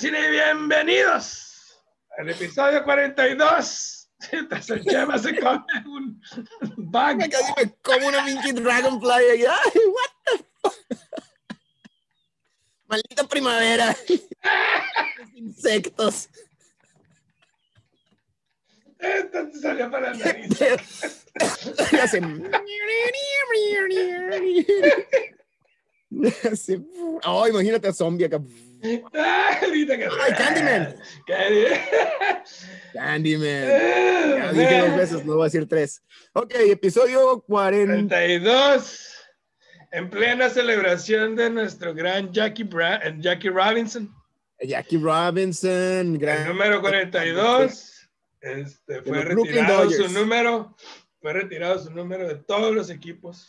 cine y bienvenidos al episodio 42. Mientras el Chema se come un bug. Me casi me como una pinche dragonfly. Ay, what the fuck? Maldita primavera. Insectos. Esto te salió para la nariz. Hace- Oh, imagínate a zombie acá. Ahorita que- Ay, Candyman. Candy- Candyman. Ya dije dos veces, no voy a decir tres. Ok, episodio 40. 32. En plena celebración de nuestro gran Jackie, Bra eh, Jackie Robinson. Jackie Robinson, El gran. número 42. Este, fue retirado su número. Fue retirado su número de todos los equipos.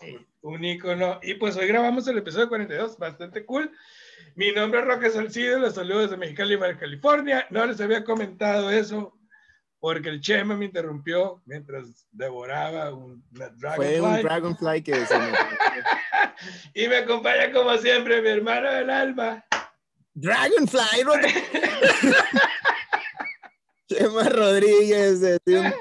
Un- un ícono. Y pues hoy grabamos el episodio 42, bastante cool. Mi nombre es Roque Salcido, los saludos desde Mexicali, California. No les había comentado eso porque el Chema me interrumpió mientras devoraba un, una Fue un Dragonfly. Dragonfly que se me- Y me acompaña como siempre mi hermano del alma. Dragonfly, Rod- Chema Rodríguez, desde un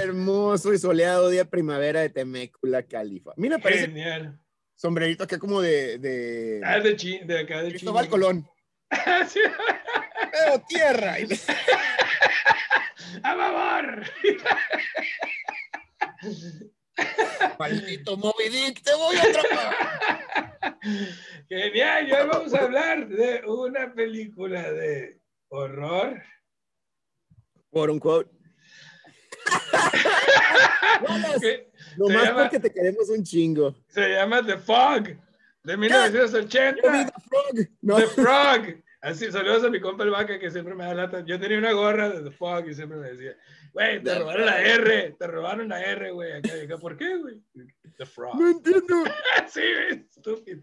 hermoso y soleado día de primavera de Temécula, California. Mira, parece Genial. Sombrerito acá como de, de Ah, de, chi- de acá de Cristóbal. Colón. Sí. Veo tierra. ¡A favor! Maldito Moby Dick, te voy a atrapar. Genial, y hoy vamos a hablar de una película de horror. Por un quote. Nomás llama- porque te queremos un chingo. se llama The Fog, de 1980. Yo vi The Frog. No. The Frog. Así, saludos a mi compa el vaca que siempre me da lata. Yo tenía una gorra de The Fog y siempre me decía, güey, te robaron la. R, te robaron la R, güey. Acá, acá, ¿por qué, güey? The Frog. No entiendo. sí, estúpido.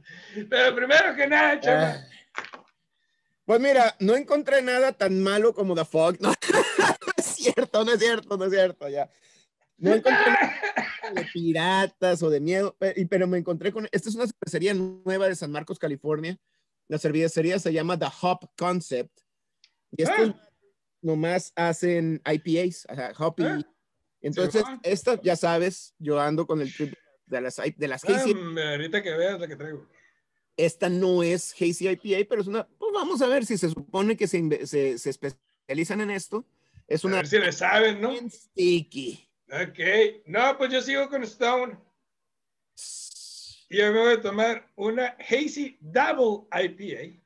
Pero primero que nada, Ah. Pues mira, no encontré nada tan malo como The Fog. No, no es cierto, no es cierto, no es cierto, ya. No encontré nada de piratas o de miedo, pero me encontré con... Esta es una cervecería nueva de San Marcos, California. La cervecería se llama The Hop Concept. Y estos Ah. nomás hacen IPAs, o sea, hoppy. Ah. Entonces, esta, ya sabes, yo ando con el trip de las, de las hazy Ah, ahorita que veas la que traigo. esta no es Hazy IPA, pero es una, pues vamos a ver si se supone que se, se, se especializan en esto. Es A una ver si le saben, ¿no? sticky. Ok. No, pues yo sigo con Stone. Y yo me voy a tomar una Hazy Double IPA.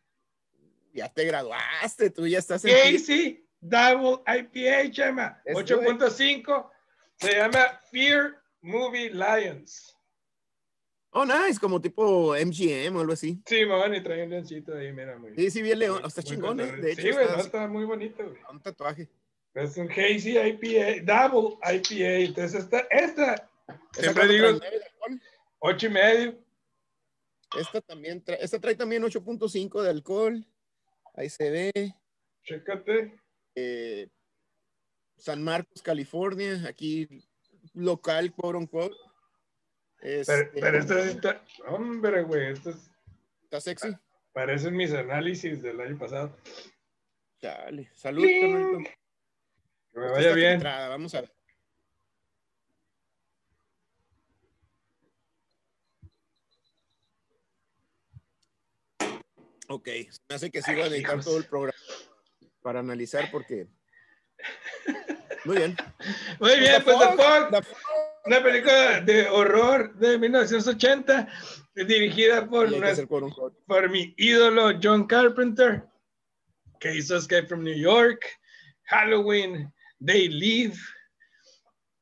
Ya te graduaste, tú ya estás en... Hazy Double IPA, chama. Eso, 8.5. Se llama Fear Movie Lions. Oh, nice, como tipo MGM o algo así. Sí, man, y trae un leoncito ahí, mira, muy. Sí, sí, vi el león. Está chingón, ¿eh? De hecho, sí, güey, está muy bonito, güey. un tatuaje. Es un Hazy IPA, Double IPA. Entonces, esta, esta, ¿Esa siempre digo, ocho y medio. Esta también trae, esta trae también 8.5 de alcohol. Ahí se ve. Chécate. eh, San Marcos, California, aquí local, quote unquote. Pero, Este, pero esta sí está, hombre, güey, esto es- está sexy. parecen mis análisis del año pasado. Dale, salud. Que me Esta vaya bien. Vamos a ver. Ok, me hace que siga a dedicar todo el programa para analizar porque... Muy bien. Muy bien, pues The Fog, The Fog. una película de horror de 1980, dirigida por, unquote. por mi ídolo John Carpenter, que hizo Escape from New York, Halloween, They Live,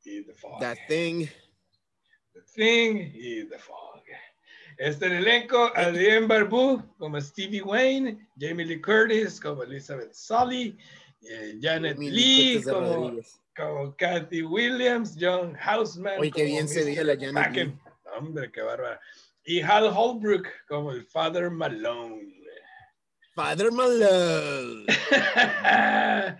y The Fog. That thing. The Thing y The Fog. Este en el elenco, Adrien Barbu como Stevie Wayne, Jamie Lee Curtis como Elizabeth Sully, eh, Janet Mil Lee Cortés como, como Kathy Williams, John Houseman. Oye, qué como bien se Mr. veía la Janet Packen. Hombre, qué bárbara. Y Hal Holbrook como el Father Malone. Father Malone.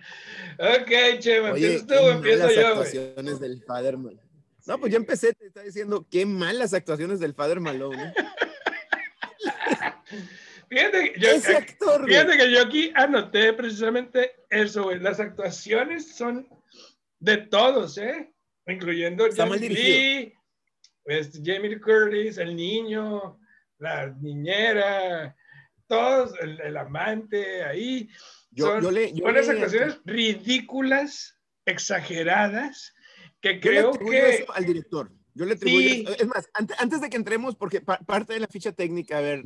ok, Chema, Oye, tú, qué empiezo yo. actuaciones del Father Malone. No, pues ya empecé, te está diciendo qué malas actuaciones del Father Malone. ¿eh? Fíjate, yo, Ese actor, güey. fíjate que yo aquí anoté precisamente eso, güey. Las actuaciones son de todos, ¿eh? Incluyendo Está Jamie. Lee, este, Jamie Curtis, el niño, la niñera, todos, el, el amante ahí. Yo, son yo le, yo unas le- actuaciones ridículas, exageradas, que yo le creo que... eso al director. Yo le atribuyo Sí. eso. Es más, ante- antes, de que entremos, porque pa- parte de la ficha técnica, a ver,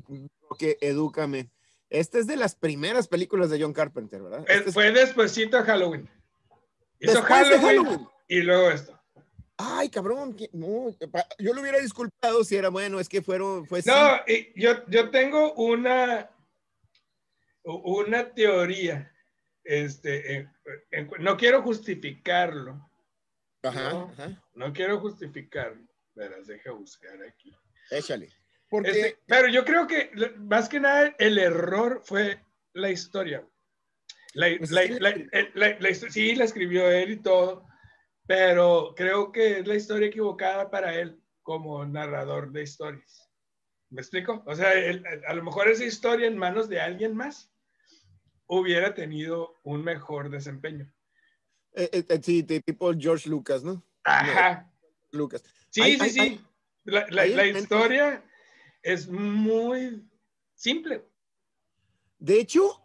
que edúcame. Esta es de las primeras películas de John Carpenter, ¿verdad? eh, Esta es- Fue despuésito de Halloween. Hizo Después de Halloween, Halloween. y luego esto. Ay, cabrón, no, yo lo hubiera disculpado si era bueno, es que fueron, fue No, yo, yo tengo una, una teoría. Este, en- en- no quiero justificarlo. Ajá, no. ajá, No quiero justificarlo. Verás, deja buscar aquí. échale. Porque Este, pero yo creo que más que nada el error fue la historia. La, Pues la- la- sí, la escribió él y todo, pero creo que es la historia equivocada para él como narrador de historias. ¿Me explico? O sea, él- a lo mejor esa historia en manos de alguien más hubiera tenido un mejor desempeño. eh, eh, eh, sí, de tipo George Lucas, ¿no? Ajá. Lucas. Sí, sí, sí. la historia es muy simple. De hecho,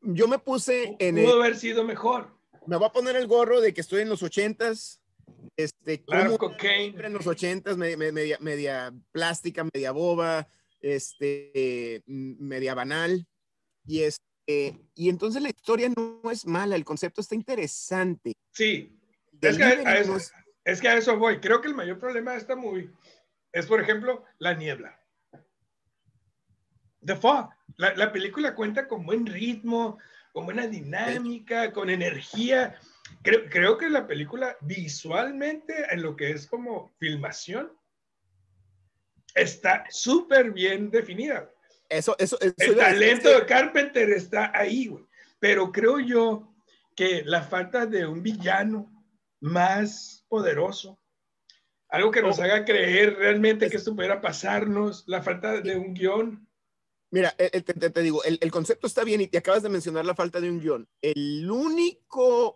yo me puse en el, Pudo haber sido mejor. me voy a poner el gorro de que estoy en los ochentas, este, Claro, cocaine. en los ochentas, me- me- media, media plástica, media boba, este, mm, media banal, y este, y entonces la historia no es mala, el concepto está interesante. Sí, es que, a- eso, es que a eso voy. Creo que el mayor problema de esta movie es, por ejemplo, la niebla. The Fog. La, la película cuenta con buen ritmo, con buena dinámica, con energía. Creo, creo que la película visualmente, en lo que es como filmación, está súper bien definida. Eso, eso, eso El talento de Carpenter está ahí, güey. Pero creo yo que la falta de un villano más poderoso, algo que nos Oh. haga creer realmente que esto pudiera pasarnos, la falta de un guion. Mira, eh, eh, te, te- te digo, el, el concepto está bien y te acabas de mencionar la falta de un guion. El único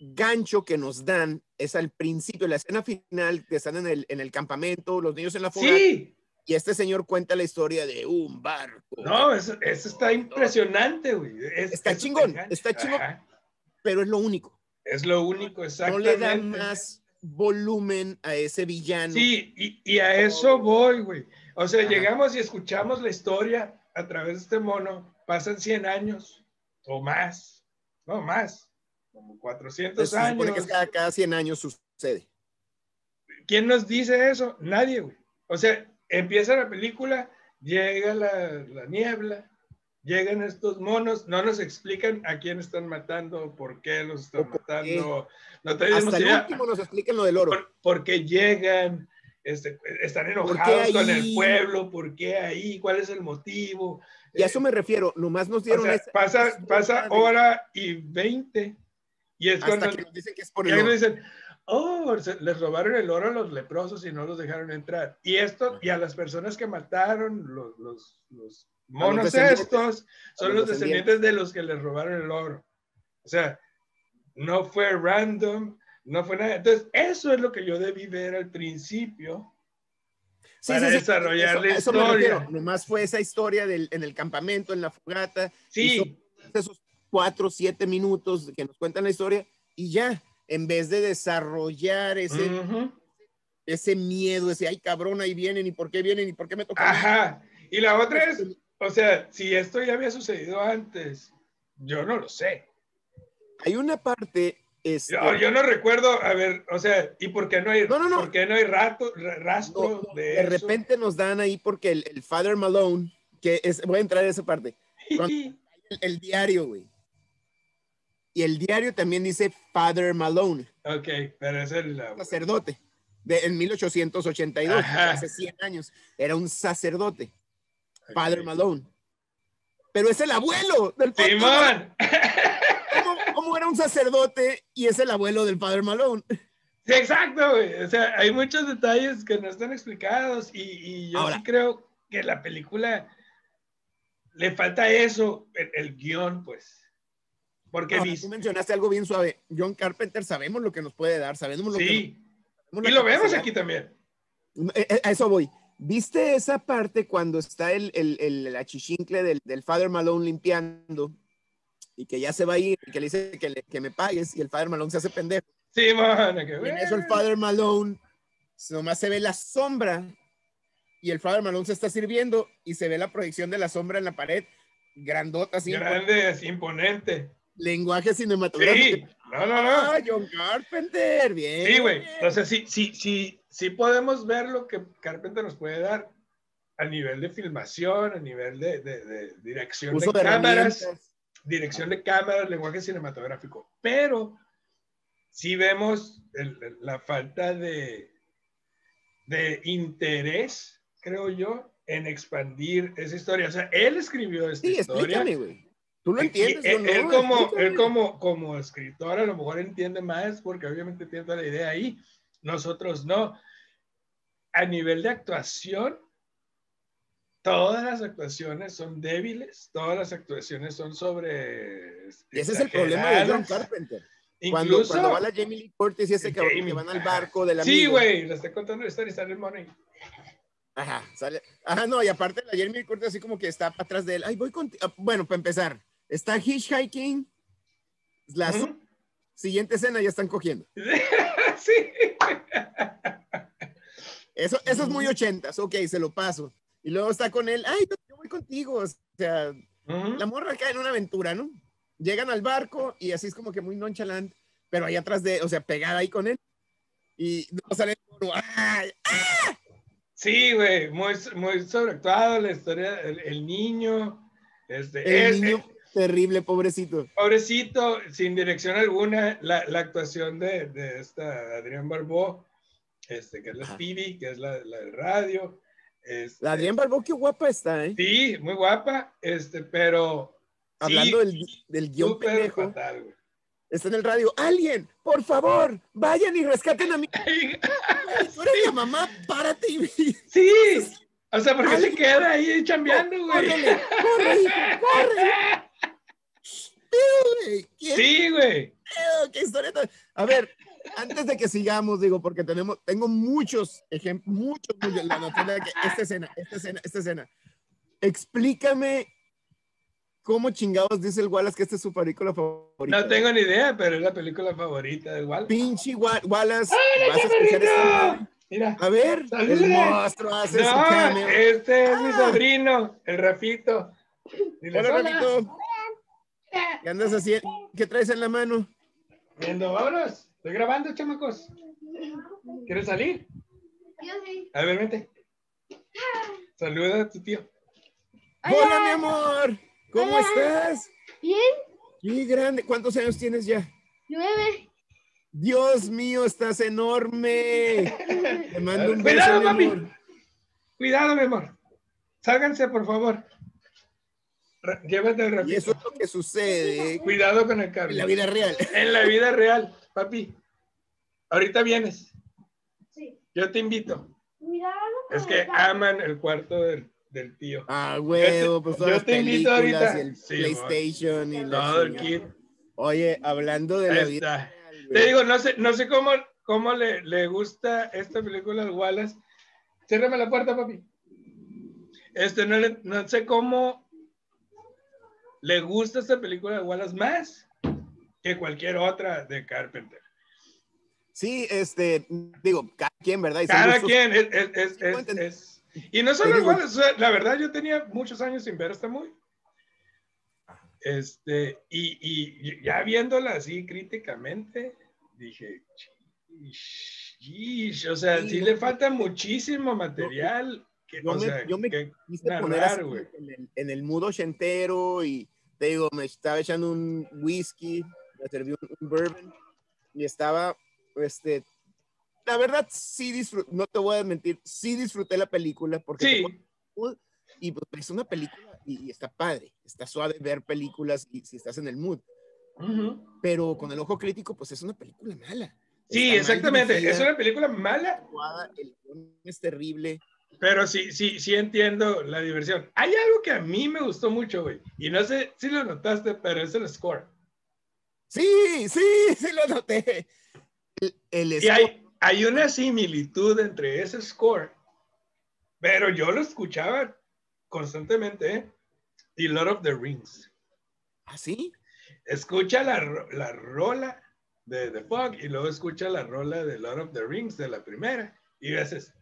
gancho que nos dan es al principio, la escena final, que están en el, en el campamento, los niños en la fogata, Sí, y este señor cuenta la historia de un barco. no, eso, eso está impresionante, güey. Es- Está chingón, está chingón. Ajá. pero es lo único. Es lo único, No exactamente. le da más volumen a ese villano. Sí, y, y a eso voy, güey. O sea, Ajá. llegamos y escuchamos la historia a través de este mono. Pasan 100 años o más. No, más. Como 400 Se supone años. que es cada, cada 100 años sucede. ¿Quién nos dice eso? Nadie, güey. O sea, empieza la película, llega la, la niebla, llegan estos monos, no nos explican a quién están matando, por qué los están O matando. No tenemos Hasta el idea. último nos explican lo del oro. por, por qué llegan, este, están enojados con el pueblo, por qué ahí, cuál es el motivo. Y a eso me refiero, nomás nos O dieron sea, esa- pasa, esa pasa hora y veinte. Y es hasta cuando que nos dicen que es por el oro. dicen, oh, se- les robaron el oro a los leprosos y no los dejaron entrar. Y esto, y a las personas que mataron, los, los, los monos descendientes. estos, son los los descendientes de los que les robaron el oro. O sea, no fue random, no fue nada. Entonces, eso es lo que yo debí ver al principio. Sí, para sí, sí, desarrollar eso- la eso me historia. refiero. Nomás fue esa historia del, en el campamento, en la fogata, Sí, esos cuatro, siete minutos que nos cuentan la historia y ya, en vez de desarrollar ese, ujú, ese miedo, ese, ay cabrón, ahí vienen y por qué vienen y por qué me toca. a mí?". ajá. Y la otra es, o sea, si esto ya había sucedido antes, yo no lo sé. Hay una parte, este, Yo, yo no recuerdo, a ver, o sea, ¿y por qué no hay, No, no, no. ¿por qué no hay rato, ra- rastro de, de eso? repente nos dan ahí porque el, el Father Malone, que es, voy a entrar a esa parte, el, el diario, güey. Y el diario también dice Father Malone. ok, pero es el... uh, sacerdote de, en 1882, Ajá. hace 100 años. Era un sacerdote, ok. Father Malone. Pero es el abuelo del Father. Malone. ¿Cómo, cómo era un sacerdote y es el abuelo del Father Malone? Sí, exacto, güey. O sea, hay muchos detalles que no están explicados y, y yo Ahora. sí creo que la película le falta eso, el, el guion, pues. Porque vis- tú mencionaste algo bien suave. John Carpenter sabemos lo que nos puede dar, sabemos lo que sí, sabemos y la lo vemos aquí también. Eh, eh, A eso voy. ¿Viste esa parte cuando está el, el, el, achichincle del, del Father Malone limpiando y que ya se va a ir y que le dice que, le- que me pagues y el Father Malone se hace pendejo? Sí, man, que Y en eso el Father Malone nomás se ve la sombra y el Father Malone se está sirviendo y se ve la proyección de la sombra en la pared grandota así grande, así, imponente. Lenguaje cinematográfico. Sí, no, no, no. Ah, John Carpenter, bien. Sí, güey. Entonces, sí, sí, sí, sí podemos ver lo que Carpenter nos puede dar a nivel de filmación, a nivel de, de- de dirección Uso de, de cámaras, dirección de cámaras, lenguaje cinematográfico. Pero sí vemos el- la falta de, de interés, creo yo, en expandir esa historia. O sea, él escribió esta Sí, historia. explícame, güey. Tú lo Y- entiendes. y yo él, no, él como, explícame. él como, como escritor a lo mejor entiende más porque obviamente tiene toda la idea ahí. Nosotros no. A nivel de actuación, todas las actuaciones son débiles, todas las actuaciones son sobre... Y ese es el problema de John. Carpenter. Cuando, Incluso... cuando va la Jamie Lee Curtis y ese cabrón Jamie. que van al barco de la Sí, güey, le estoy contando la historia y sale el money. Ajá, sale. Ajá, no, y aparte la Jamie Lee Curtis así como que está atrás de él. Ay, voy contigo. Bueno, para empezar, está hitchhiking. La siguiente escena ya están cogiendo. sí. Eso, eso es muy ochentas, ok, se lo paso. Y luego está con él, ay, yo, voy contigo. O sea, la morra cae en una aventura, ¿no? Llegan al barco y así es como que muy nonchalant, pero ahí atrás de, o sea, pegada ahí con él. Y no sale el ¡ay! Sí, güey, muy, muy sobreactuado la historia, el, el niño, este, El es- niño eh, terrible, pobrecito. pobrecito, sin dirección alguna, la, la actuación de, de esta Adrián Barbó, este, que es la. Stevie, que es la, la del radio, este, La Adrián Barbó, qué guapa está, ¿eh? sí, muy guapa, este, pero Hablando sí, del, del guion pendejo, fatal, güey. está en el radio. ¡Alguien! ¡Por favor! ¡Vayan y rescaten a mi... Tú eres la mamá, párate y... Sí, o sea, porque se queda ahí chambeando, güey. ¡Córrele! ¡Corre, hijo! ¡Corre! güey! ¿Quién Sí, güey. pedo? ¿Qué historia A ver, antes de que sigamos, digo, porque tenemos, tengo muchos ejemplos, muchos, muchos, la noticia de que esta escena, esta escena, esta escena. Explícame cómo chingados dice el Wallace que esta es su película favorita. No tengo ni idea, pero es la película favorita del Walt. Pinche Wa- Wallace, vas a escuchar esta madre? Mira. A ver, el monstruo hace su No, cameo. este es mi Ah. sobrino, el Rafito. Hola, "Hola". ¿Qué andas haciendo? ¿Qué traes en la mano? Viendo, vámonos. Estoy grabando, chamacos. ¿Quieres salir? Yo sí. A ver, vente. Saluda a tu tío. Hola, mi amor. ¿Cómo Hola. estás? Bien, Qué grande. ¿Cuántos años tienes ya? nueve. Dios mío, estás enorme. Te mando un beso, Cuidado, mi mami. amor. Cuidado, mi amor. Sálganse, por favor. Llévate al Y Rafito. eso es lo que sucede Cuidado con el en cable. la vida real. En la vida real, papi. Ahorita vienes. Sí. Yo te invito. Cuidado. con Es que el aman el cuarto del, del tío. Ah, huevo, pues yo te invito ahorita. y el Sí, PlayStation y Todo el kit. Oye, hablando de la Ahí vida real, Te digo, no sé, no sé cómo, cómo le, le gusta esta película al Wallace. Cérrame la puerta, papi. Este, no, le- no sé cómo le gusta esta película al Wallace más que cualquier otra de Carpenter. Sí, este, digo, cada quien, ¿verdad? Y Cada gustos- quien es, es- es- es- Y no solo digo- Wallace, la verdad yo tenía muchos años sin ver esta movie. Este, y, y ya viéndola así críticamente, dije, "Chish, chish", o sea, Sí, sí no, le falta muchísimo material. Que, yo o me- sea, yo me que quise poner narrar, güey. en el, en el mood ochentero y te digo, me estaba echando un whisky, me serví un, un bourbon y estaba, este, la verdad sí disfruté, no te voy a mentir, sí disfruté la película porque Sí, y pues, es una película y, y está padre, está suave ver películas y si estás en el mood, ujú. pero con el ojo crítico pues es una película mala. sí, Está mal exactamente. dirigida, Es una película mala. el guion es terrible. Pero sí, sí, sí entiendo la diversión. Hay algo que a mí me gustó mucho, güey. Y no sé si lo notaste, pero es el score. Sí, sí, sí lo noté. El, el Y score- hay, hay una similitud entre ese score, pero yo lo escuchaba constantemente, ¿eh? Y Lord of the Rings. ¿Ah, sí? Escucha la, la rola de The Fog y luego escucha la rola de Lord of the Rings de la primera. Y dices,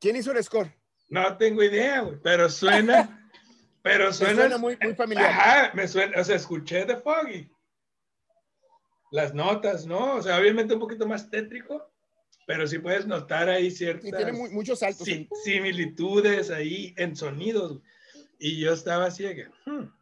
¿Quién hizo el score? no tengo idea, güey, pero suena, pero suena, suena muy, muy familiar. Ajá, me suena, o sea, escuché The Fog y las notas, ¿no? O sea, obviamente un poquito más tétrico, pero sí puedes notar ahí ciertas Y tiene muy- muchos saltos. sí- en- similitudes ahí en sonidos. Y yo estaba así de que, hmm,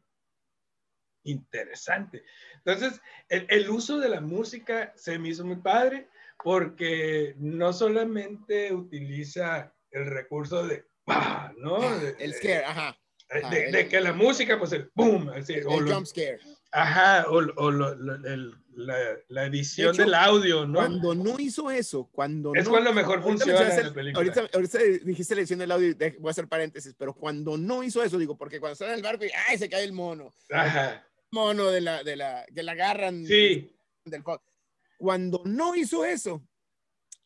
interesante. Entonces, el, el uso de la música se me hizo muy padre porque no solamente utiliza el recurso de, ¡pah! ¿no? De- El scare, ajá. de, Ah, de- el- de que la música, pues el boom, así, o El lo- jump scare. ajá, o, o lo- lo- el- la, la edición De hecho, del audio, ¿no? Cuando no hizo eso, cuando es no cuando mejor Ahorita funciona mencionaste la el- película. Ahorita, ahorita dijiste la edición del audio, voy a hacer paréntesis, pero cuando no hizo eso, digo, porque cuando está en el barco y ¡ay! se cae el mono, Ajá, mono de la, de la, que la agarran sí, del. Cuando no hizo eso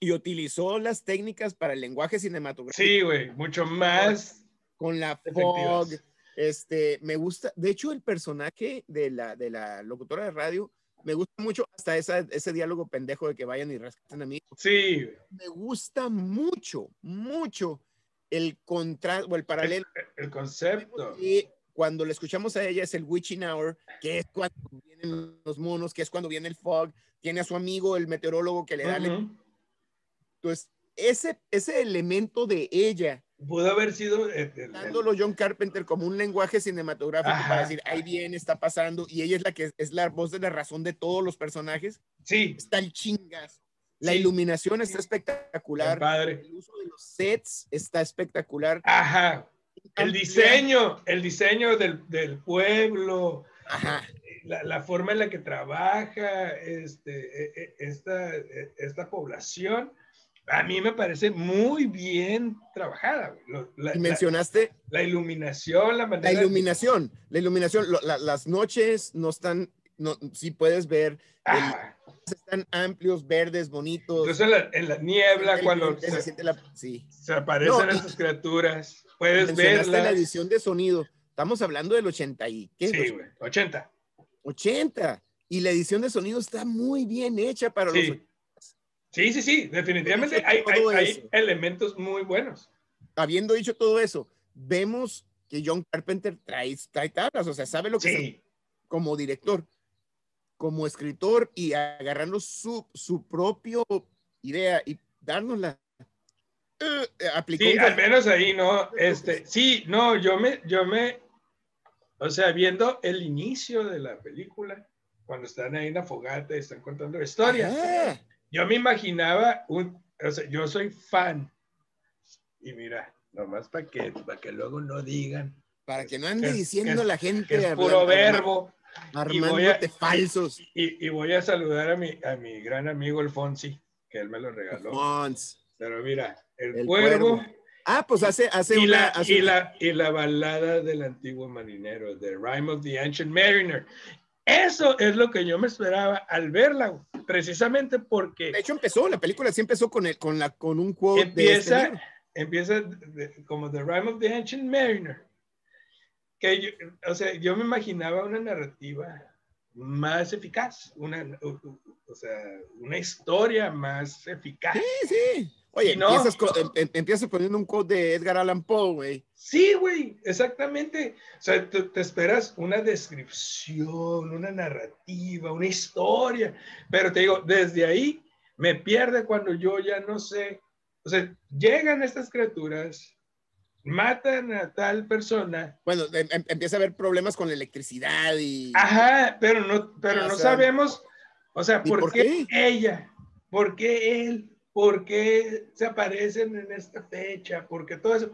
y utilizó las técnicas para el lenguaje cinematográfico. Sí, güey, mucho más con la fog, este, me gusta, de hecho el personaje de la, de la locutora de radio, me gusta mucho hasta esa, ese diálogo pendejo de que vayan y rescaten a mí, Sí, me gusta mucho, mucho el contraste o el paralelo. El concepto. y cuando le escuchamos a ella es el witching hour, que es cuando vienen los monos, que es cuando viene el fog, tiene a su amigo el meteorólogo que le da, el- Ujú. Entonces ese, ese elemento de ella, Pudo haber sido el- el- dándolo John Carpenter como un lenguaje cinematográfico Ajá. para decir, ahí viene, está pasando, y ella es la que es la voz de la razón de todos los personajes, sí, está el chingas. La Sí. iluminación está espectacular, padre. el uso de los sets está espectacular. Ajá, el diseño, el diseño del, del pueblo, Ajá. la, la forma en la que trabaja este, e- e- esta, e- esta población, a mí me parece muy bien trabajada. güey. Lo- La, Y mencionaste la iluminación, la la manera... iluminación, la iluminación, lo- la- las noches no están, no, si puedes ver, están amplios, verdes, bonitos. Entonces en la, en niebla, el cuando se se, siente la- sí. se aparecen No, estas criaturas, puedes Mencionaste la verlas. edición de sonido. Estamos hablando del 80 y ¿qué? Sí, güey, 80. 80. Y la edición de sonido está muy bien hecha para los Sí. Sí, sí, definitivamente hay, hay- hay elementos muy buenos. habiendo dicho todo eso, vemos que John Carpenter trae, trae tablas, o sea, sabe lo que se- Sí, como director, como escritor y agarrando su, su propio idea y dárnosla. Aplicó sí, al menos ahí, ¿no? Este, sí, no, yo me, yo me, o sea, viendo el inicio de la película, cuando están ahí en la fogata y están contando la historia, Ajá. Yo me imaginaba un, o sea, yo soy fan. Y mira, nomás para que, para que luego no digan para que no ande Es- diciendo que la gente que es puro verbo. armándote y- falsos. Y, y voy a saludar a mi, a mi gran amigo el Fonsi, que él me lo regaló. Fonz. Pero mira, el, El cuervo, cuervo. Ah, pues hace, hace y, una. la, hace y, una- la, y la balada del antiguo marinero, The Rhyme of the Ancient Mariner. Eso es lo que yo me esperaba al verla, precisamente porque De hecho, empezó, la película sí empezó con, el, con, la, con un quote de este empieza, empieza de- como The Rhyme of the Ancient Mariner. Que yo, o sea, yo me imaginaba una narrativa más eficaz, una, o- o sea, una historia más eficaz. Sí, sí. Oye, no. empiezas, con- em- em- empiezas poniendo un quote de Edgar Allan Poe, güey. Sí, güey, exactamente. O sea, tú te esperas una descripción, una narrativa, una historia, pero te digo, desde ahí me pierde cuando yo ya no sé. O sea, llegan estas criaturas, matan a tal persona, Bueno, em- em- empieza a haber problemas con la electricidad y. ajá, pero no, pero no sea, sabemos, o sea, ¿y ¿por, por qué, ella? ¿Por qué él? ¿Por qué se aparecen en esta fecha? ¿Por qué todo eso?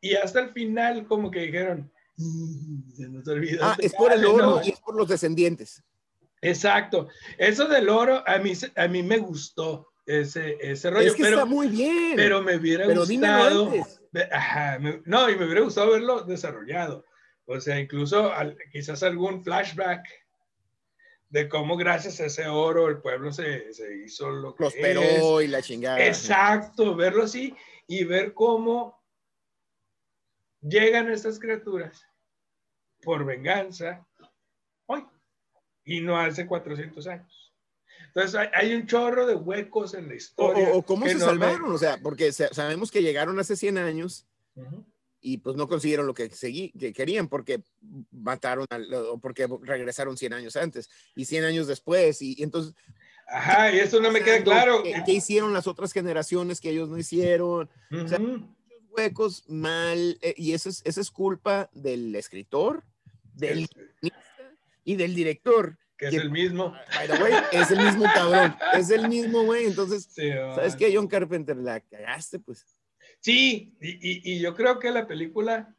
Y hasta el final como que dijeron, "Mm, se nos olvidó. Ah, es por el jale", oro ¿no? y es por los descendientes. Exacto. Eso del oro a mí, a mí me gustó. ese, ese rollo. Es que pero, está muy bien. pero me hubiera Pero gustado. antes. ve- ajá, me- no, y me hubiera gustado verlo desarrollado. O sea, incluso al- quizás algún flashback de cómo gracias a ese oro el pueblo se, se hizo lo que es. prosperó y la chingada. Exacto, verlo así y ver cómo llegan estas criaturas por venganza hoy y no hace 400 años. Entonces hay, hay un chorro de huecos en la historia. o- o cómo se no me- salvaron, o sea, porque sa- sabemos que llegaron hace 100 años Ujú. Y pues no consiguieron lo que, seguí, que querían porque mataron, al, o porque regresaron 100 años antes y 100 años después. Y, y entonces, Ajá, y eso no me queda claro. ¿qué, qué hicieron las otras generaciones que ellos no hicieron? sea, Ujú. Huecos mal, eh, y eso es, eso es culpa del escritor, del guionista y del director. que es que- el mismo. By the way, es el mismo cabrón, es el mismo güey. Entonces, Sí, ¿sabes qué, John Carpenter? La cagaste, pues. Sí, y, y- y yo creo que la película,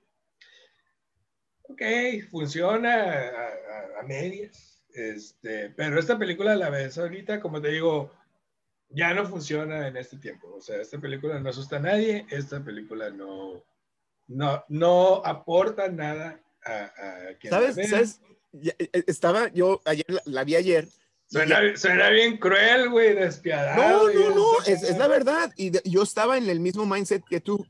ok, funciona a, a- a medias, este, pero esta película a la vez ahorita, como te digo, ya no funciona en este tiempo. O sea, esta película no asusta a nadie, esta película no, no, no aporta nada a, a quien la ¿Sabes? ve. ¿Sabes? Eh, Estaba, yo ayer la, la vi ayer. Suena, suena bien cruel, güey, despiadado. No, no, no, es, es la verdad. Y de- yo estaba en el mismo mindset que tú.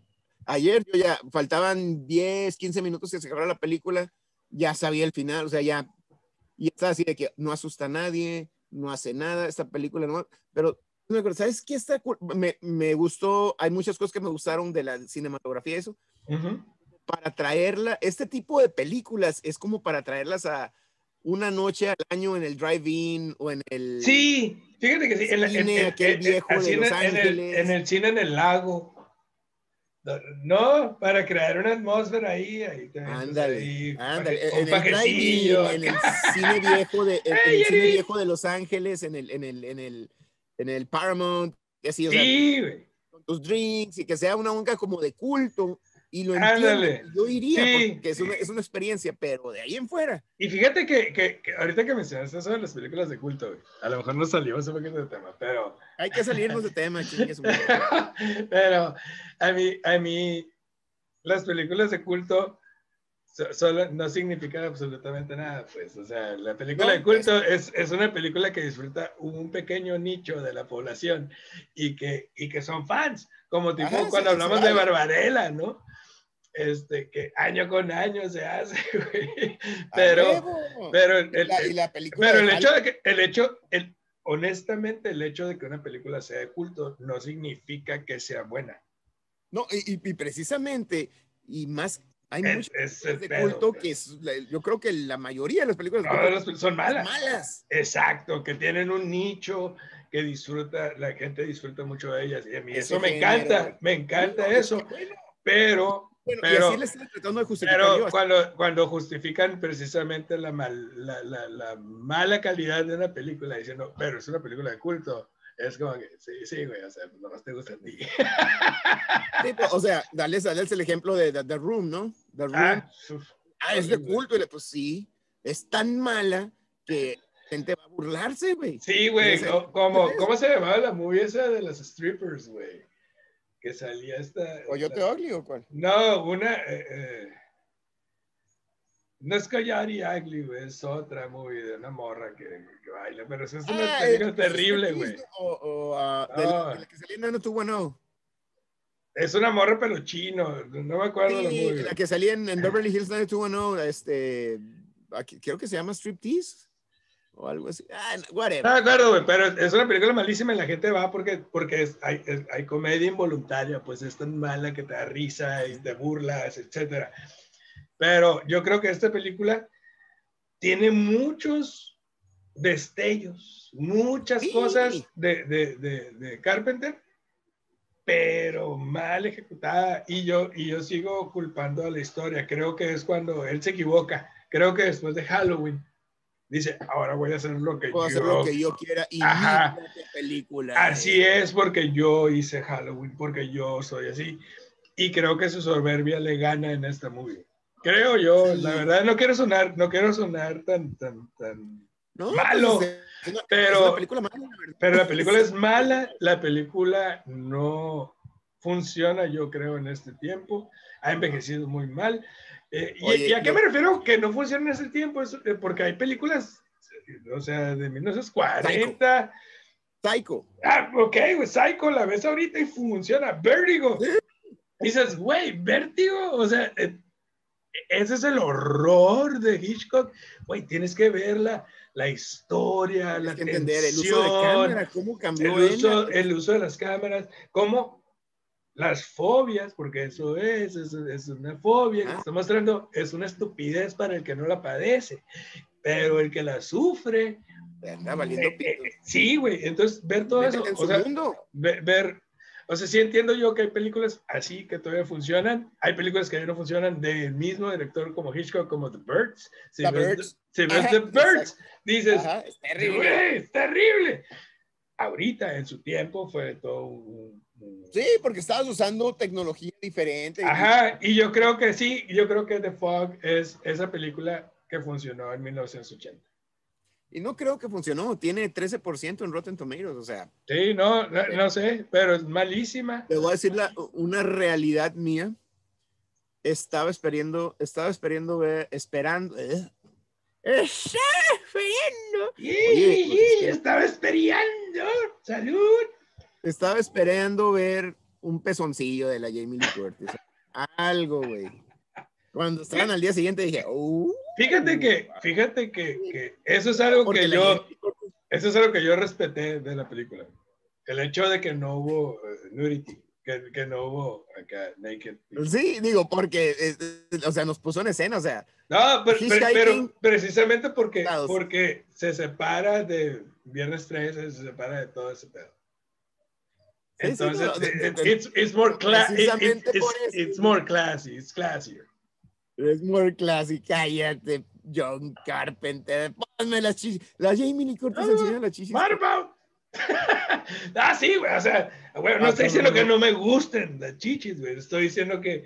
Ayer yo ya faltaban 10, 15 minutos que se acabara la película, ya sabía el final, o sea, ya, y estaba así de que no asusta a nadie, no hace nada, esta película no, pero ¿sabes qué está? Me, me gustó, hay muchas cosas que me gustaron de la cinematografía, eso, Ujú. para traerla, este tipo de películas es como para traerlas a una noche al año en el drive-in o en el... Sí, fíjate que sí. En, la- en- Cine, en- aquel en- viejo de en Los el- en el- el cine en el lago. No, para crear una atmósfera ahí. ahí Ándale, ándale. En el drive-in, en el cine viejo de, en, el cine viejo de Los Ángeles, en el, en el, en el, en el Paramount, así, o sea, Sí, güey. con tus drinks y que sea una onca como de culto. Y lo entiendo. Yo iría Sí. porque es una, es una experiencia, pero de ahí en fuera. Y fíjate que, que- que ahorita que mencionaste eso de las películas de culto, güey, a lo mejor no salimos un poquito de tema, pero Hay que salirnos de tema, chingue su madre. Pero a mí, a mí, las películas de culto so- solo no significan absolutamente nada, pues. O sea, la película No, de culto es, es una película que disfruta un pequeño nicho de la población y que, y que son fans, como tipo Ajá, cuando sí, hablamos sí, de. Barbarella, ¿no? Este, que año con año se hace, güey. Pero, pero el, la, el- y la película pero el hecho de que, el hecho, el, honestamente, el hecho de que una película sea de culto no significa que sea buena. No, y, y- precisamente, y más, hay Es- muchas es de pedo, culto que es, la- yo creo que la mayoría de las películas de culto son malas. malas. Exacto, que tienen un nicho que disfruta, la gente disfruta mucho de ellas. Y a mí Ese eso me género. encanta, me encanta No, eso. Bueno, Pero, bueno, pero- y así le estoy tratando de justificar pero cuando, cuando justifican precisamente la, mal- la, la- la mala calidad de una película diciendo, pero es una película de culto, es como que, sí, sí, güey, o sea, nomás te gusta a ti. Sí, pues, o sea, dales, dales el ejemplo de The, Room, ¿no? The Room. Ah, Ah, es de culto. Y pues sí, es tan mala que gente va a burlarse, güey. Sí, güey, ese- ¿cómo se llamaba la movie esa de las strippers, güey? Que salía esta... ¿Coyote esta- Ugly o cuál? No, una... eh, eh, no es Coyote Ugly, güey, es otra movie de una morra que, que baila, pero eso es una Ah, película eh, terrible, güey. O, o ah, de, la, de la que salía en 90210. Es una morra pero chino, no me acuerdo la Sí, movie. la que salía en, en Beverly Hills 90210, este, aquí, creo que se llama Striptease o algo así. Ah, whatever. No acuerdo, güey, pero es una película malísima y la gente va porque, porque es- hay, es- hay comedia involuntaria, pues es tan mala que te da risa y te burlas, etcétera. Pero yo creo que esta película tiene muchos destellos, muchas Sí. cosas de, de, de, de Carpenter, pero mal ejecutada. Y yo, y yo sigo culpando a la historia. Creo que es cuando él se equivoca. Creo que después de Halloween dice, ahora voy a hacer lo que Puedo yo hacer lo que yo quiera y Ajá. película. Así es, porque yo hice Halloween, porque yo soy así. Y creo que su soberbia le gana en esta movie. Creo yo, Sí. la verdad, no quiero sonar, no quiero sonar tan, tan, tan No, Malo, pues, es una- pero- es una película mala, la. Pero la película es mala, la película no funciona, yo creo, en este tiempo. Ha envejecido muy mal. Eh, Oye, y a qué yo- me refiero que no funciona en ese tiempo? Es, eh, porque hay películas, o sea, de 1940. Psycho. Ah, ok, güey, Psycho la ves ahorita y funciona. Vértigo. Dices, güey, Vértigo, o sea, eh, ese es el horror de Hitchcock. Güey, tienes que ver la, la historia, la que entender el uso de tensión, cámara, cómo el cambió él. uso, el uso de las cámaras, cómo las fobias, porque eso es, es, es una fobia que Ah. está mostrando, es una estupidez para el que no la padece, pero el que la sufre, Anda valiendo eh, eh, sí, güey, entonces ver todo eso, en o su sea, mundo. ver, ver- o sea, sí entiendo yo que hay películas así que todavía funcionan, hay películas que no funcionan del mismo director como Hitchcock, como The Birds, si The ves, Birds. si ves Ajá, The Birds, dices, Ajá, es terrible. Es terrible. Ahorita, en su tiempo, fue todo un... Sí, porque estabas usando tecnología diferente. Ajá, y yo creo que sí, yo creo que The Fog es esa película que funcionó en 1980. Y no creo que funcionó. Tiene 13% en Rotten Tomatoes. O sea, Sí, no, no, no sé, pero es malísima. te voy a decir la- una realidad mía. Estaba esperando, estaba esperando ver, esperando. eh, Estaba esperando. Oye, pues, es que- estaba esperando. Salud. Estaba esperando ver un pezoncillo de la Jamie Lee Curtis. Algo, güey. Cuando estaban al día siguiente dije, uh, Fíjate que, fíjate que, que eso es algo que yo, eso es algo que yo respeté de la película. El hecho de que no hubo eh, nudity, que, que no hubo acá naked. Sí, digo, porque, o sea, nos puso en escena, o sea, No, pero, pero- precisamente porque, porque se separa de Viernes 13, se separa de todo ese pedo. Entonces, it- it's, it's more classy. precisamente por eso. It's more classy, it's classier. es muy clásico, cállate, John Carpenter, ponme las chichis. La Jamie Lee Curtis Ah, enseña las chichis. About? ah, sí, güey, o sea, güey, no Ah, estoy diciendo no, que no. me gusten las chichis, güey, estoy diciendo que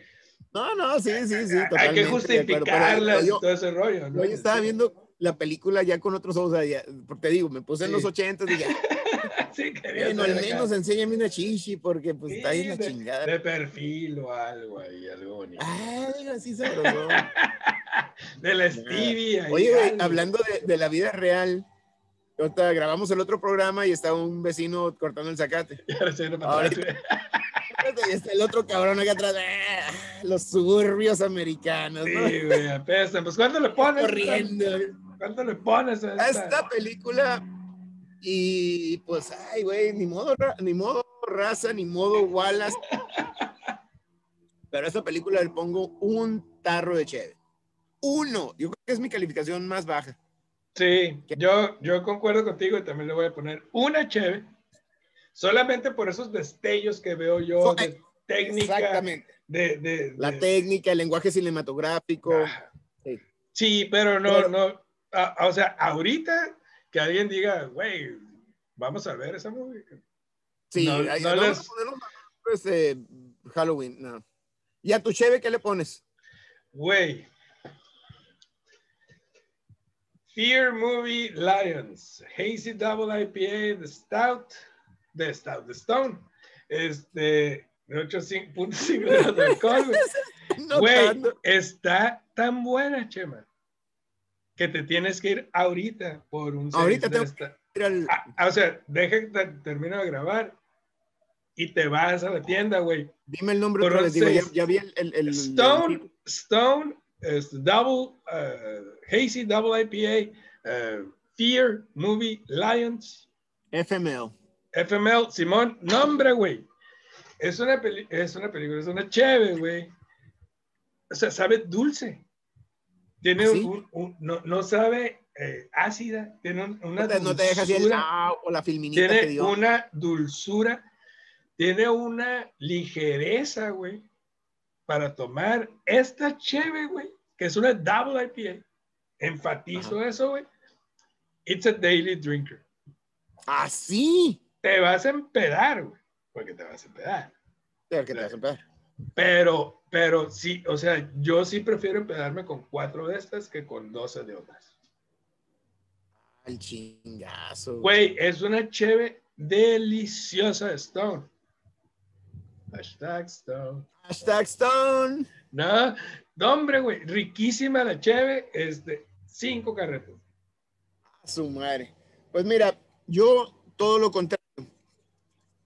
No, no, sí, sí, sí, hay que justificarlas y todo ese rollo, ¿no? Yo ya estaba viendo la película ya con otros ojos, o sea, ya- porque te digo, me puse en Sí. los 80 y dije, sí, quería bueno, al menos enséñame una chichi, porque pues está ahí Sí, la de- chingada. De perfil o algo ahí, algo bonito. Ay, así sabroso. de la Stevie. Oye, güey, algo. hablando de, de la vida real, ahorita grabamos el otro programa y estaba un vecino cortando el zacate. Ahora. Y está el otro cabrón acá atrás. ¡ah! Los suburbios americanos, ¿no? Sí, güey, apestan. Pues, ¿cuánto le pones? Corriendo. ¿Cuánto le pones A esta? esta película. Y pues, ay, güey, ni modo, ni modo raza, ni modo Wallace. Pero a esta película le pongo un tarro de cheve. Uno. Yo creo que es mi calificación más baja. Sí, yo, yo concuerdo contigo y también le voy a poner una cheve. Solamente por esos destellos que veo yo de técnica, Exactamente. de, de- La de- técnica, el lenguaje cinematográfico. Ajá. Sí. Sí, pero no, Pero- no. ah, o sea, ahorita que alguien diga, güey, vamos a ver esa movie. Sí, No- ahí- no vamos a pues, eh, Halloween, no. ¿Y a tu cheve qué le pones? Güey. Fear Movie Lions, Hazy Double IPA, The Stout, The Stout, The Stone, este, de 8.5 grados de alcohol, güey. Está tan buena, Chema, que te tienes que ir ahorita por un Ahorita de tengo esta. Ir al- Ah, o sea, deja que te- termino de grabar y te vas a la tienda, güey. Dime el nombre un vez, digo, ya, ya vi el, el- el- Stone, Stone, este, Double, uh, Hazy Double IPA, uh, Fear Movie Lions, FML. FML, Simón, nombre, güey. Es una, peli- es una película, es una chévere, güey. O sea, sabe dulce. Tiene ¿Ah, un, sí? un- un- no, no sabe eh, ácida, tiene un- una No te, no te deja así el dulzura. ah, o la filminita que tiene dio. una dulzura, tiene una ligereza, güey, para tomar esta cheve, güey, que es una double IPA. Enfatizo eso, güey. It's a daily drinker. Ah, sí. Te vas a empedar, güey, porque te vas a empedar. Que te vas a empezar. Pero, pero sí, o sea, yo sí prefiero empedarme con cuatro de estas que con doce de otras. Al chingazo. Güey, es una cheve deliciosa de Stone. Hashtag Stone. Hashtag Stone. No, no, hombre, güey, riquísima la cheve, este, cinco carretas. A su madre. Pues mira, yo todo lo contrario.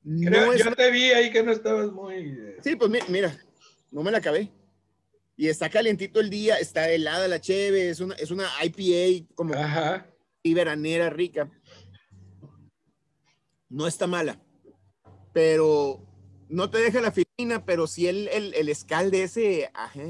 No Creo- es yo una- te vi ahí que no estabas muy... eh, Sí, pues mi- mira, no me la acabé. Y está calientito el día, está helada la cheve, es una, es una IPA como Ajá. y veranera rica. No está mala, pero no te deja la filina, pero sí el, el, el escalde ese, ajá,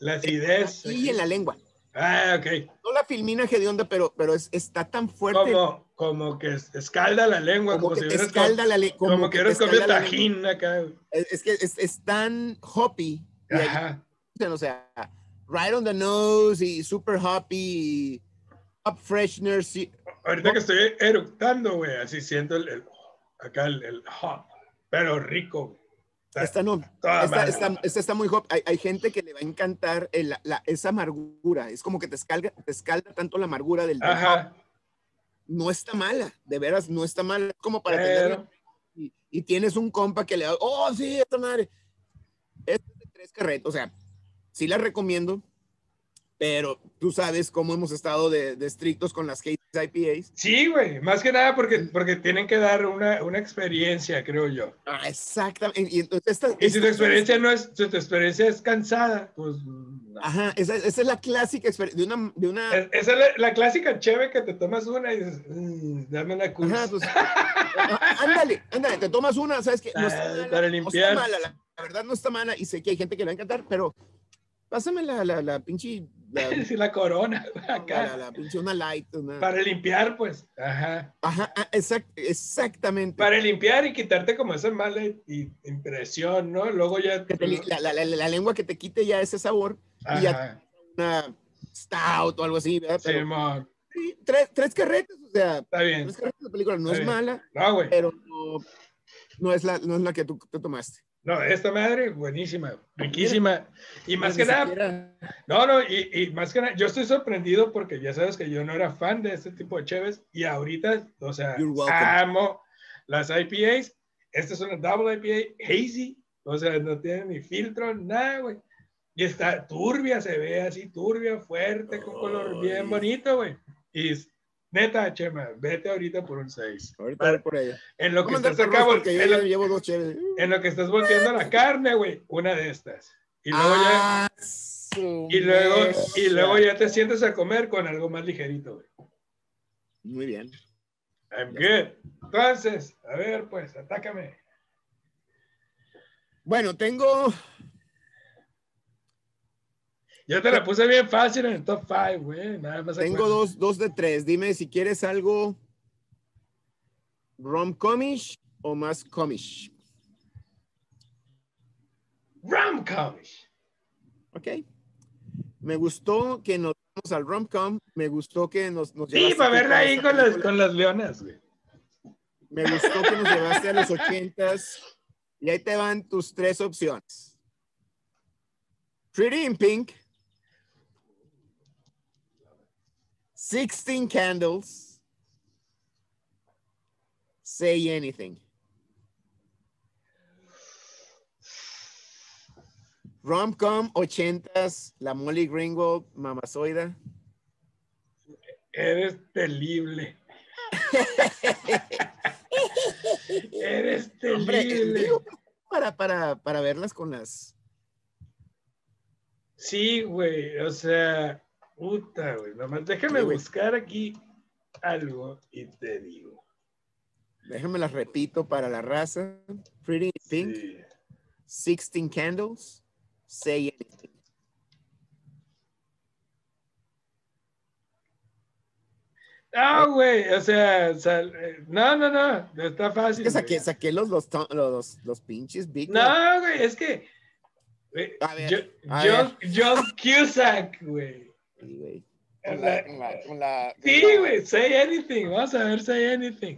La acidez. y en la lengua. Ah, ok. No la filmina que de onda, pero, pero es, está tan fuerte Como, como que es- escalda la lengua, como, como, que si hubieras escalda la lengua. como, que hubieras comido tajín acá. Es, que es, es tan hoppy. y ahí Ajá. o sea, right on the nose y super hoppy, y up freshener, sí. Ahorita que estoy eructando, güey, así siento el, el- acá el, el hop, pero rico. Está Esta no, esta, esta- esta está muy hop. Hay, hay gente que le va a encantar el- la, esa amargura. Es como que te escalda, te escalda tanto la amargura del, hop. No está mala, de veras, no está mala. Como para Pero- tenerla y, y tienes un compa que le da, oh, sí, esta madre. Es de tres carretas, o sea, sí la recomiendo, pero tú sabes cómo hemos estado de, de estrictos con las IPAs. Sí, güey, más que nada porque, porque tienen que dar una, una experiencia, creo yo. Ah, exactamente. Y entonces esta, Y si tu experiencia no es, si tu experiencia es cansada, pues no. Ajá, esa, esa es la clásica experiencia de una, de una Es- Esa es la, la clásica cheve que te tomas una y dices, "Mm, dame una cus. Ajá, pues, ah, ándale, ándale, te tomas una, ¿sabes qué? No está Ah, mala, para no limpiar. está mala, la, la verdad no está mala y sé que hay gente que le va a encantar, pero pásame la, la, la pinche, la, Sí, la corona la, acá. la pinche, una light, una... Para limpiar, pues. Ajá. Ajá, ah, exact- exactamente. Para limpiar y quitarte como esa mala impresión, ¿no? Luego ya. Te la, la- la- la lengua que te quite ya ese sabor, y ya Ajá. una stout o algo así, ¿verdad? Pero, Simón. sí, tres, tres carretas, o sea, Está bien. tres carretas de película no Está es bien. mala, No, güey. pero no, no es la, no es la que tú te tomaste. No, esta madre, buenísima, riquísima. Y más que nada, no, no, y, y más que nada, yo estoy sorprendido porque ya sabes que yo no era fan de este tipo de cheves y ahorita, o sea, amo las IPAs. Esta es una double IPA hazy, o sea, no tiene ni filtro, nada, güey. Y está turbia, se ve así turbia, fuerte, con color bien bonito, güey. Y es- neta, Chema, vete ahorita por un 6. Ahorita voy por ella. En lo que ¿Cómo estás acá? Porque yo en lo- llevo dos en lo que estás volteando la carne, güey, una de estas. Y luego ya, Ah, y luego, y luego ya te sientes a comer con algo más ligerito, güey. Muy bien. I'm good. Entonces, a ver, pues, atácame. Bueno, tengo. Yo te la puse bien fácil en el top 5, güey. Nada más. Tengo dos, dos de tres. Dime si quieres algo rom-comish o más comish. Rom-comish. Ok. Me gustó que nos vamos al rom-com. Me gustó que nos, nos Sí, para verla ahí con las, con las leonas, güey. Me gustó que nos llevaste a los ochentas. Y ahí te van tus tres opciones. Pretty in Pink. 16 Candles. Say Anything. Rom-com, ochentas, la Molly Ringwald, mamazoida. Eres terrible. Eres terrible. para, para, para verlas con las... Sí, güey, o sea, puta, güey. Nomás déjame Sí, buscar aquí algo y te digo. Déjame las repito para la raza. Pretty in Pink. Sí. 16 Candles, Say Anything. No, güey, o sea, sea, eh, no, no, no, está fácil. Que saqué, saqué los, los, los, los pinches Big. No, güey, es que. ver, a John, John Cusack, güey. Sí, güey. Sí, güey, say anything. Vamos a ver, say anything.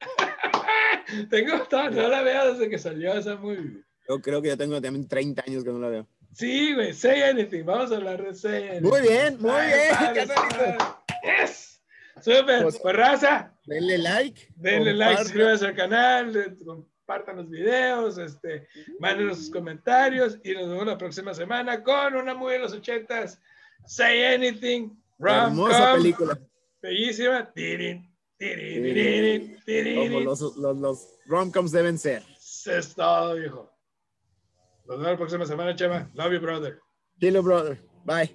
Tengo toda, no la veo desde que salió esa movie. Yo creo que yo tengo también 30 años que no la veo. Sí, güey, say anything. Vamos a hablar de say anything. Muy bien, muy Ay, bien, padre. Yes. Súper, Pues- pues raza, Denle like. denle like, suscríbanse al canal, compartan los videos, este, mándenos sus comentarios y nos vemos la próxima semana con una muy de los ochentas. Say anything, Hermosa película. bellísima. Tirin, tirin, tirin, Como tirin. los, los, los rom-coms deben ser. Es todo, viejo. Nos vemos la próxima semana, Chema. Love you, brother. Chilo, brother. Bye.